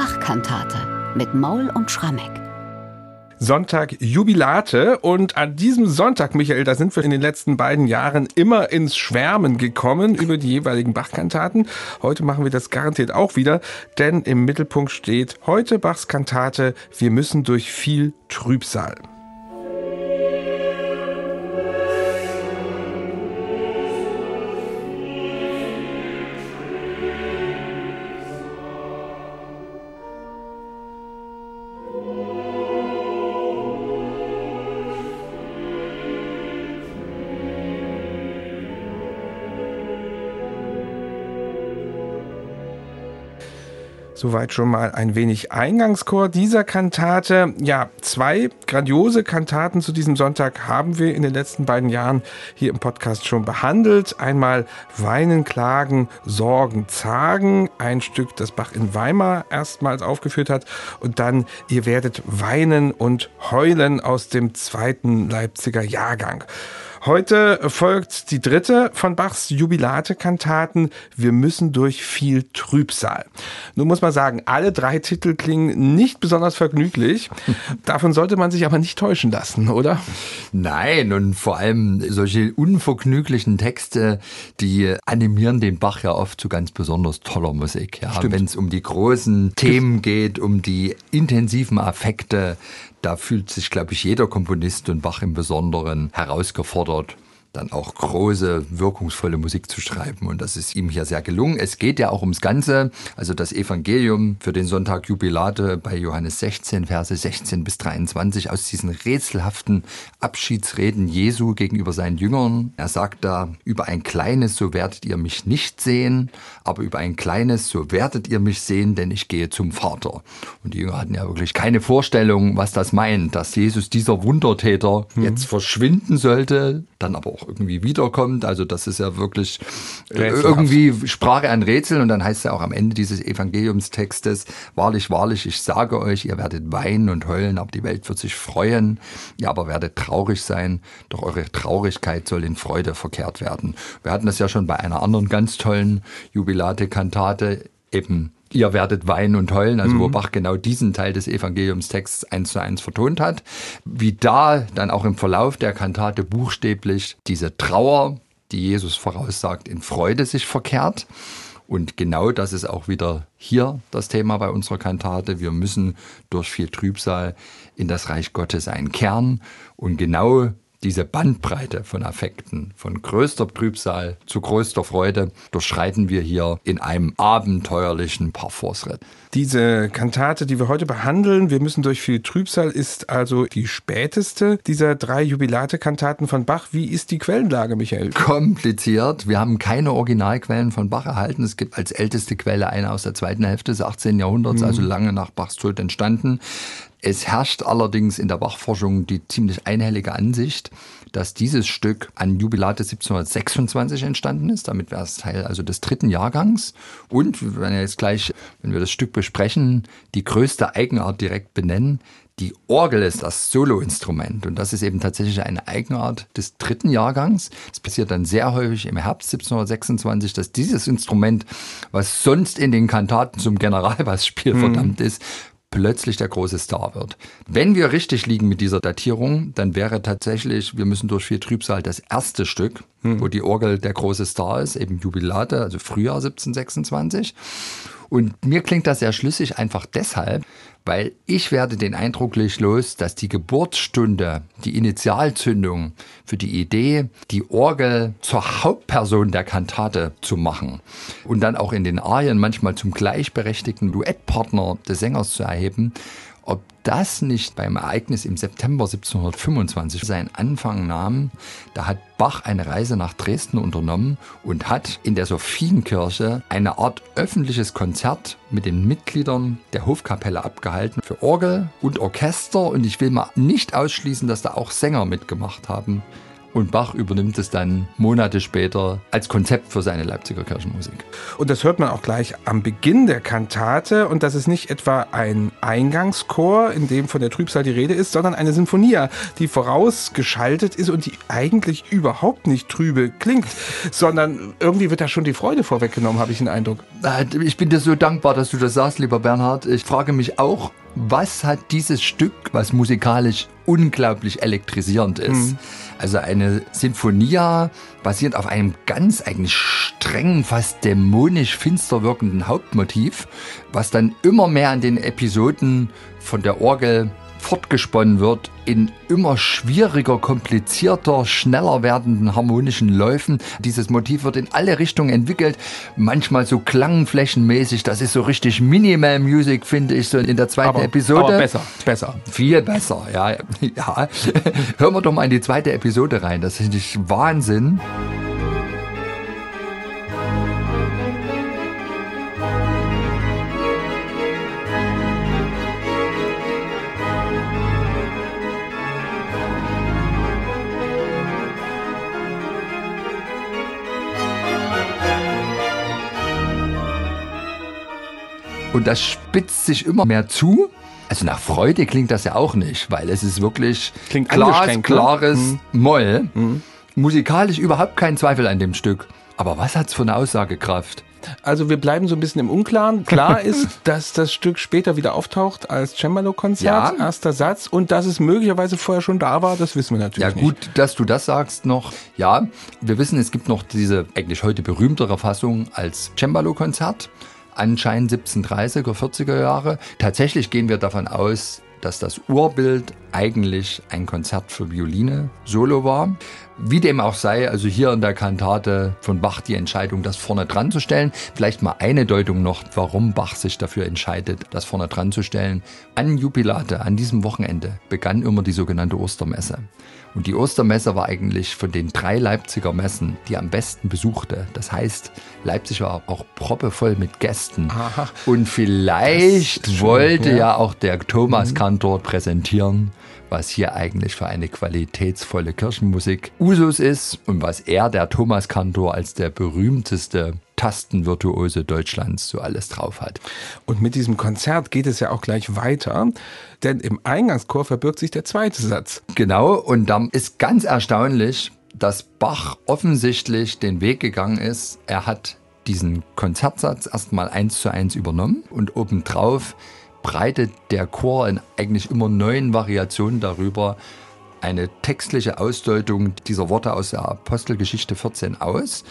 Bachkantate mit Maul und Schrammeck. Sonntag Jubilate und an diesem Sonntag, Michael, da sind wir in den letzten beiden Jahren immer ins Schwärmen gekommen über die jeweiligen Bachkantaten. Heute machen wir das garantiert auch wieder, denn im Mittelpunkt steht heute Bachs Kantate Wir müssen durch viel Trübsal. Soweit schon mal ein wenig Eingangschor dieser Kantate. Ja, zwei grandiose Kantaten zu diesem Sonntag haben wir in den letzten beiden Jahren hier im Podcast schon behandelt. Einmal Weinen, Klagen, Sorgen, Zagen. Ein Stück, das Bach in Weimar erstmals aufgeführt hat. Und dann Ihr werdet weinen und heulen aus dem zweiten Leipziger Jahrgang. Heute folgt die dritte von Bachs Jubilate-Kantaten. Wir müssen durch viel Trübsal. Nun muss man sagen, alle drei Titel klingen nicht besonders vergnüglich. Davon sollte man sich aber nicht täuschen lassen, oder? Nein, und vor allem solche unvergnüglichen Texte, die animieren den Bach ja oft zu ganz besonders toller Musik. Ja, Wenn es um die großen Themen geht, um die intensiven Affekte, da fühlt sich, glaube ich, jeder Komponist und Bach im Besonderen herausgefordert dann auch große, wirkungsvolle Musik zu schreiben. Und das ist ihm hier sehr gelungen. Es geht ja auch ums Ganze, also das Evangelium für den Sonntag Jubilate bei Johannes 16, Verse 16 bis 23, aus diesen rätselhaften Abschiedsreden Jesu gegenüber seinen Jüngern. Er sagt da, über ein kleines, so werdet ihr mich nicht sehen, aber über ein kleines, so werdet ihr mich sehen, denn ich gehe zum Vater. Und die Jünger hatten ja wirklich keine Vorstellung, was das meint, dass Jesus, dieser Wundertäter, mhm. jetzt verschwinden sollte, dann aber auch irgendwie wiederkommt. Also das ist ja wirklich äh, irgendwie Sprache ein Rätsel und dann heißt es ja auch am Ende dieses Evangeliumstextes, wahrlich, wahrlich, ich sage euch, ihr werdet weinen und heulen, aber die Welt wird sich freuen, ihr aber werdet traurig sein, doch eure Traurigkeit soll in Freude verkehrt werden. Wir hatten das ja schon bei einer anderen ganz tollen Jubilate-Kantate, eben ihr werdet weinen und heulen, also mhm. wo Bach genau diesen Teil des Evangeliumstexts eins zu eins vertont hat. Wie da dann auch im Verlauf der Kantate buchstäblich diese Trauer, die Jesus voraussagt, in Freude sich verkehrt. Und genau das ist auch wieder hier das Thema bei unserer Kantate. Wir müssen durch viel Trübsal in das Reich Gottes einkehren. Und genau diese Bandbreite von Affekten, von größter Trübsal zu größter Freude, durchschreiten wir hier in einem abenteuerlichen Parforce-Ritt. Diese Kantate, die wir heute behandeln, wir müssen durch viel Trübsal, ist also die späteste dieser drei Jubilate-Kantaten von Bach. Wie ist die Quellenlage, Michael? Kompliziert. Wir haben keine Originalquellen von Bach erhalten. Es gibt als älteste Quelle eine aus der zweiten Hälfte des 18. Jahrhunderts, mhm. also lange nach Bachs Tod entstanden. Es herrscht allerdings in der Bachforschung die ziemlich einhellige Ansicht, dass dieses Stück an Jubilate 1726 entstanden ist. Damit wäre es Teil also des dritten Jahrgangs. Und wir werden jetzt gleich, wenn wir das Stück besprechen, die größte Eigenart direkt benennen. Die Orgel ist das Soloinstrument und das ist eben tatsächlich eine Eigenart des dritten Jahrgangs. Es passiert dann sehr häufig im Herbst 1726, dass dieses Instrument, was sonst in den Kantaten zum Generalbassspiel mhm. verdammt ist, plötzlich der große Star wird. Wenn wir richtig liegen mit dieser Datierung, dann wäre tatsächlich, wir müssen durch viel Trübsal das erste Stück, hm. wo die Orgel der große Star ist, eben Jubilate, also Frühjahr 1726. Und mir klingt das sehr schlüssig einfach deshalb, weil ich werde den Eindruck los, dass die Geburtsstunde, die Initialzündung für die Idee, die Orgel zur Hauptperson der Kantate zu machen und dann auch in den Arien manchmal zum gleichberechtigten Duettpartner des Sängers zu erheben, ob das nicht beim Ereignis im September 1725 seinen Anfang nahm, da hat Bach eine Reise nach Dresden unternommen und hat in der Sophienkirche eine Art öffentliches Konzert mit den Mitgliedern der Hofkapelle abgehalten für Orgel und Orchester. Und ich will mal nicht ausschließen, dass da auch Sänger mitgemacht haben und Bach übernimmt es dann Monate später als Konzept für seine Leipziger Kirchenmusik. Und das hört man auch gleich am Beginn der Kantate. Und das ist nicht etwa ein Eingangschor, in dem von der Trübsal die Rede ist, sondern eine Sinfonia, die vorausgeschaltet ist und die eigentlich überhaupt nicht trübe klingt, sondern irgendwie wird da schon die Freude vorweggenommen, habe ich den Eindruck. Ich bin dir so dankbar, dass du das sagst, lieber Bernhard. Ich frage mich auch, was hat dieses Stück, was musikalisch unglaublich elektrisierend ist? Mhm. Also eine Sinfonia basierend auf einem ganz eigentlich strengen, fast dämonisch finster wirkenden Hauptmotiv, was dann immer mehr an den Episoden von der Orgel fortgesponnen wird in immer schwieriger, komplizierter, schneller werdenden harmonischen Läufen. Dieses Motiv wird in alle Richtungen entwickelt, manchmal so klangflächenmäßig. Das ist so richtig Minimal Music, finde ich, so in der zweiten aber, Episode. Aber besser, besser. Viel besser, ja. ja. Hören wir doch mal in die zweite Episode rein. Das finde ich Wahnsinn. Und das spitzt sich immer mehr zu. Also nach Freude klingt das ja auch nicht, weil es ist wirklich klingt glasklares ne? mhm. Moll. Mhm. Musikalisch überhaupt kein Zweifel an dem Stück. Aber was hat's für eine Aussagekraft? Also wir bleiben so ein bisschen im Unklaren. Klar ist, dass das Stück später wieder auftaucht als Cembalo-Konzert, ja. erster Satz. Und dass es möglicherweise vorher schon da war, das wissen wir natürlich Ja gut, nicht. dass du das sagst noch. Ja, wir wissen, es gibt noch diese eigentlich heute berühmtere Fassung als Cembalo-Konzert anscheinend 1730er, 40er Jahre. Tatsächlich gehen wir davon aus, dass das Urbild eigentlich ein Konzert für Violine solo war. Wie dem auch sei, also hier in der Kantate von Bach die Entscheidung, das vorne dran zu stellen. Vielleicht mal eine Deutung noch, warum Bach sich dafür entscheidet, das vorne dran zu stellen. An Jubilate, an diesem Wochenende, begann immer die sogenannte Ostermesse. Und die Ostermesse war eigentlich von den drei Leipziger Messen die am besten besuchte. Das heißt, Leipzig war auch proppevoll mit Gästen. Aha. Und vielleicht wollte ja. ja. auch der Thomas mhm. Kantor präsentieren, was hier eigentlich für eine qualitätsvolle Kirchenmusik Usus ist und was er, der Thomas Kantor, als der berühmteste Tastenvirtuose Deutschlands so alles drauf hat. Und mit diesem Konzert geht es ja auch gleich weiter, denn im Eingangschor verbirgt sich der zweite Satz. Genau, und dann ist ganz erstaunlich, dass Bach offensichtlich den Weg gegangen ist. Er hat diesen Konzertsatz erstmal eins zu eins übernommen und obendrauf breitet der Chor in eigentlich immer neuen Variationen darüber eine textliche Ausdeutung dieser Worte aus der Apostelgeschichte 14 aus.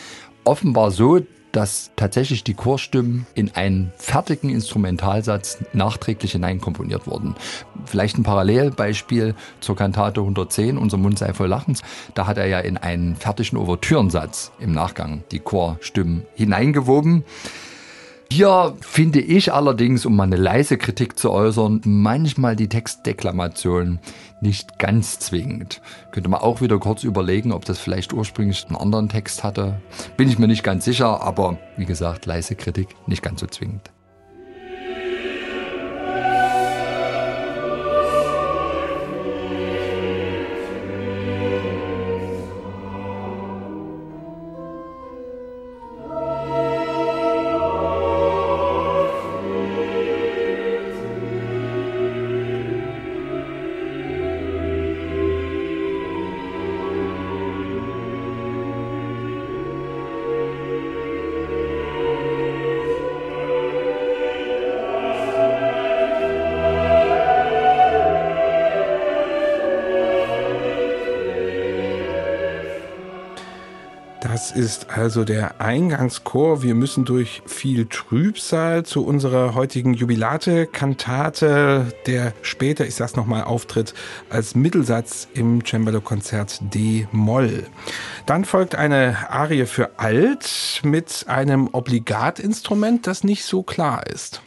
Offenbar so, dass tatsächlich die Chorstimmen in einen fertigen Instrumentalsatz nachträglich hineinkomponiert wurden. Vielleicht ein Parallelbeispiel zur Kantate 110, Unser Mund sei voll Lachens. Da hat er ja in einen fertigen Ouvertürensatz im Nachgang die Chorstimmen hineingewoben. Hier finde ich allerdings, um mal eine leise Kritik zu äußern, manchmal die Textdeklamation nicht ganz zwingend. Könnte man auch wieder kurz überlegen, ob das vielleicht ursprünglich einen anderen Text hatte. Bin ich mir nicht ganz sicher, aber wie gesagt, leise Kritik nicht ganz so zwingend. Das ist also der Eingangschor. Wir müssen durch viel Trübsal zu unserer heutigen Jubilate-Kantate, der später, ich sag's nochmal, auftritt als Mittelsatz im Cembalo-Konzert D-Moll. Dann folgt eine Arie für Alt mit einem Obligatinstrument, das nicht so klar ist.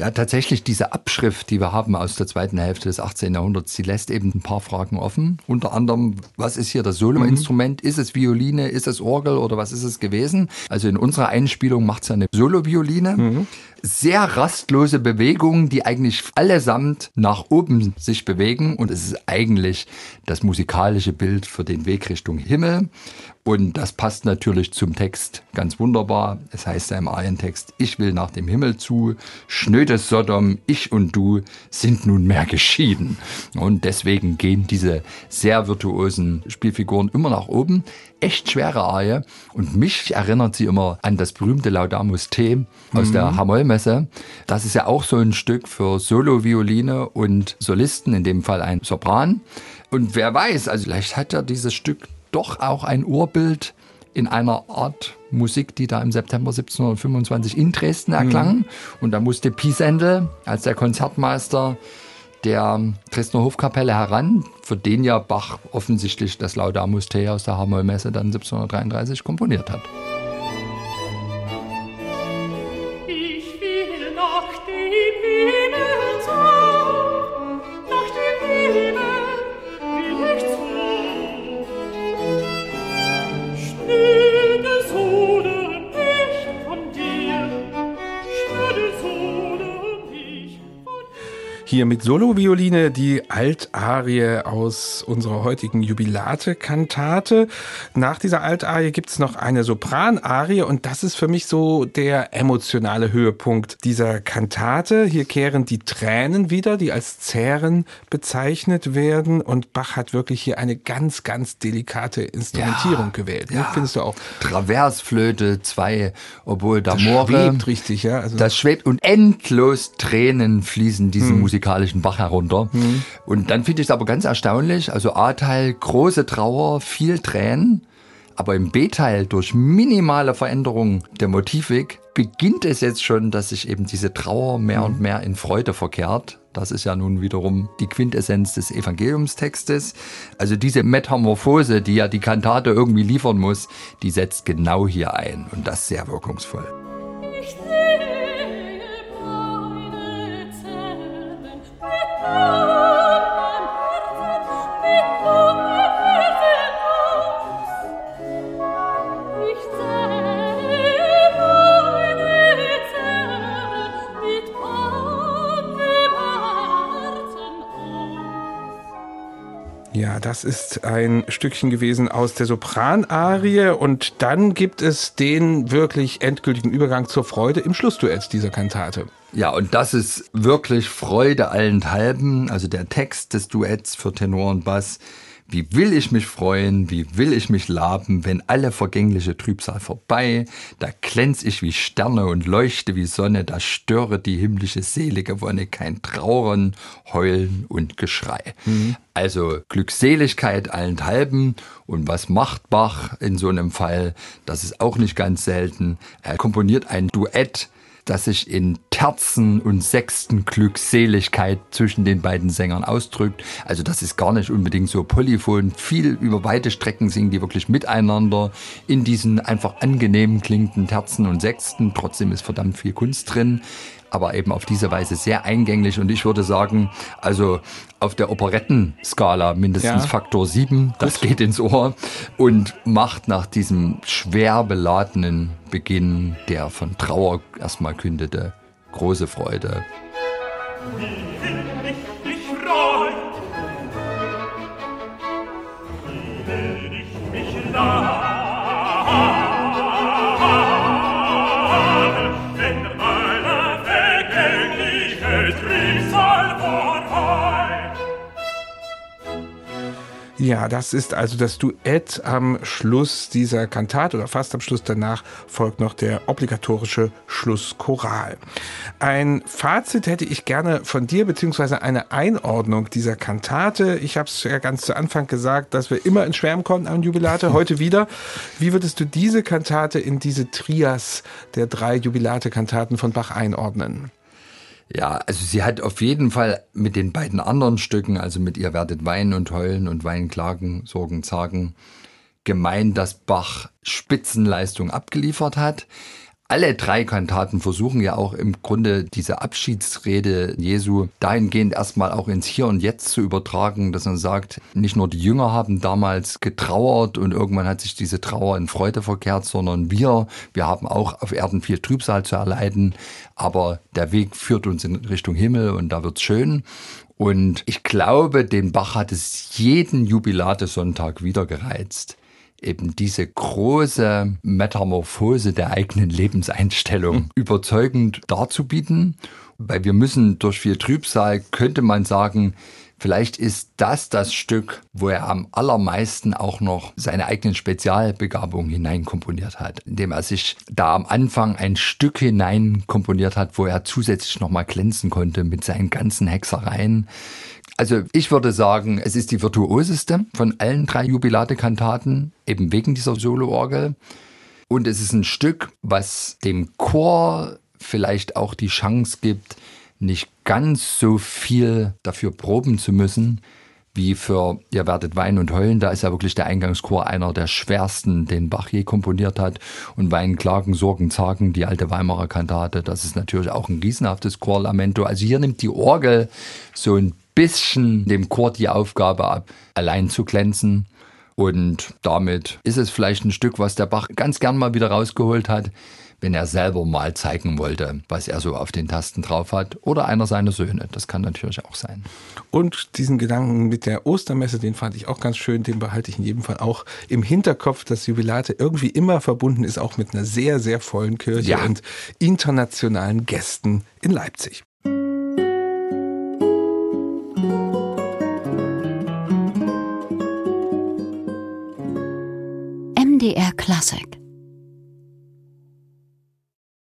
Ja, tatsächlich diese Abschrift, die wir haben aus der zweiten Hälfte des 18. Jahrhunderts, die lässt eben ein paar Fragen offen. Unter anderem, was ist hier das Soloinstrument? Mhm. Ist es Violine? Ist es Orgel oder was ist es gewesen? Also in unserer Einspielung macht es ja eine Solo-Violine. Mhm. Sehr rastlose Bewegungen, die eigentlich allesamt nach oben sich bewegen. Und es ist eigentlich das musikalische Bild für den Weg Richtung Himmel. Und das passt natürlich zum Text ganz wunderbar. Es heißt ja im Arientext, ich will nach dem Himmel zu, schnödes Sodom, ich und du sind nunmehr geschieden. Und deswegen gehen diese sehr virtuosen Spielfiguren immer nach oben. Echt schwere Arie. Und mich erinnert sie immer an das berühmte Laudamus Te aus mhm. der Hamollmesse. Das ist ja auch so ein Stück für Solo-Violine und Solisten, in dem Fall ein Sopran. Und wer weiß, also vielleicht hat er dieses Stück doch auch ein Urbild in einer Art Musik, die da im September 1725 in Dresden erklang. Mhm. Und da musste Piesendel als der Konzertmeister der Dresdner Hofkapelle heran, für den ja Bach offensichtlich das Laudamus Te aus der Hamollmesse dann 1733 komponiert hat. Hier mit Solovioline die Altarie aus unserer heutigen Jubilate-Kantate. Nach dieser Altarie gibt's noch eine Sopranarie und das ist für mich so der emotionale Höhepunkt dieser Kantate. Hier kehren die Tränen wieder, die als Zähren bezeichnet werden und Bach hat wirklich hier eine ganz, ganz delikate Instrumentierung ja, gewählt. Ne? Ja. Findest du auch? Traversflöte, zwei Obwohl da schwebt richtig, ja. Also das schwebt und endlos Tränen fließen diesen hm. Musik musikalischen Bach herunter. Mhm. Und dann finde ich es aber ganz erstaunlich, also A-Teil große Trauer, viel Tränen, aber im B-Teil durch minimale Veränderungen der Motivik beginnt es jetzt schon, dass sich eben diese Trauer mehr mhm. und mehr in Freude verkehrt. Das ist ja nun wiederum die Quintessenz des Evangeliumstextes. Also diese Metamorphose, die ja die Kantate irgendwie liefern muss, die setzt genau hier ein und das sehr wirkungsvoll. Das ist ein Stückchen gewesen aus der Sopranarie und dann gibt es den wirklich endgültigen Übergang zur Freude im Schlussduett dieser Kantate. Ja, und das ist wirklich Freude allenthalben, also der Text des Duetts für Tenor und Bass wie will ich mich freuen, wie will ich mich laben, wenn alle vergängliche Trübsal vorbei, da glänz ich wie Sterne und leuchte wie Sonne, da störe die himmlische selige Wonne kein Trauern, Heulen und Geschrei. Mhm. Also Glückseligkeit allenthalben. Und was macht Bach in so einem Fall? Das ist auch nicht ganz selten. Er komponiert ein Duett das sich in Terzen und Sechsten Glückseligkeit zwischen den beiden Sängern ausdrückt. Also das ist gar nicht unbedingt so polyphon. Viel über weite Strecken singen die wirklich miteinander in diesen einfach angenehmen klingenden Terzen und Sechsten. Trotzdem ist verdammt viel Kunst drin aber eben auf diese Weise sehr eingänglich und ich würde sagen, also auf der Operettenskala mindestens ja. Faktor 7, das Gut. geht ins Ohr und macht nach diesem schwer beladenen Beginn, der von Trauer erstmal kündete, große Freude. Wie Ja, das ist also das Duett am Schluss dieser Kantate oder fast am Schluss. Danach folgt noch der obligatorische Schlusschoral. Ein Fazit hätte ich gerne von dir, beziehungsweise eine Einordnung dieser Kantate. Ich habe es ja ganz zu Anfang gesagt, dass wir immer in Schwärmen kommen am Jubilate, heute wieder. Wie würdest du diese Kantate in diese Trias der drei Jubilate-Kantaten von Bach einordnen? Ja, also sie hat auf jeden Fall mit den beiden anderen Stücken, also mit ihr werdet weinen und heulen und weinen, klagen, sorgen, zagen, gemein, dass Bach Spitzenleistung abgeliefert hat. Alle drei Kantaten versuchen ja auch im Grunde diese Abschiedsrede Jesu dahingehend erstmal auch ins Hier und Jetzt zu übertragen, dass man sagt, nicht nur die Jünger haben damals getrauert und irgendwann hat sich diese Trauer in Freude verkehrt, sondern wir, wir haben auch auf Erden viel Trübsal zu erleiden, aber der Weg führt uns in Richtung Himmel und da wird's schön. Und ich glaube, den Bach hat es jeden Jubilate-Sonntag wieder gereizt eben diese große Metamorphose der eigenen Lebenseinstellung mhm. überzeugend darzubieten. Weil wir müssen durch viel Trübsal, könnte man sagen, Vielleicht ist das das Stück, wo er am allermeisten auch noch seine eigenen Spezialbegabungen hineinkomponiert hat, indem er sich da am Anfang ein Stück hineinkomponiert hat, wo er zusätzlich nochmal glänzen konnte mit seinen ganzen Hexereien. Also ich würde sagen, es ist die virtuoseste von allen drei Jubilate-Kantaten, eben wegen dieser Soloorgel. Und es ist ein Stück, was dem Chor vielleicht auch die Chance gibt, nicht ganz so viel dafür proben zu müssen, wie für Ihr werdet weinen und heulen. Da ist ja wirklich der Eingangschor einer der schwersten, den Bach je komponiert hat. Und Weinen, Klagen, Sorgen, Zagen, die alte Weimarer Kantate, das ist natürlich auch ein riesenhaftes Chorlamento. Also hier nimmt die Orgel so ein bisschen dem Chor die Aufgabe ab, allein zu glänzen. Und damit ist es vielleicht ein Stück, was der Bach ganz gern mal wieder rausgeholt hat, wenn er selber mal zeigen wollte, was er so auf den Tasten drauf hat. Oder einer seiner Söhne. Das kann natürlich auch sein. Und diesen Gedanken mit der Ostermesse, den fand ich auch ganz schön. Den behalte ich in jedem Fall auch im Hinterkopf, dass Jubilate irgendwie immer verbunden ist, auch mit einer sehr, sehr vollen Kirche ja. und internationalen Gästen in Leipzig. MDR Classic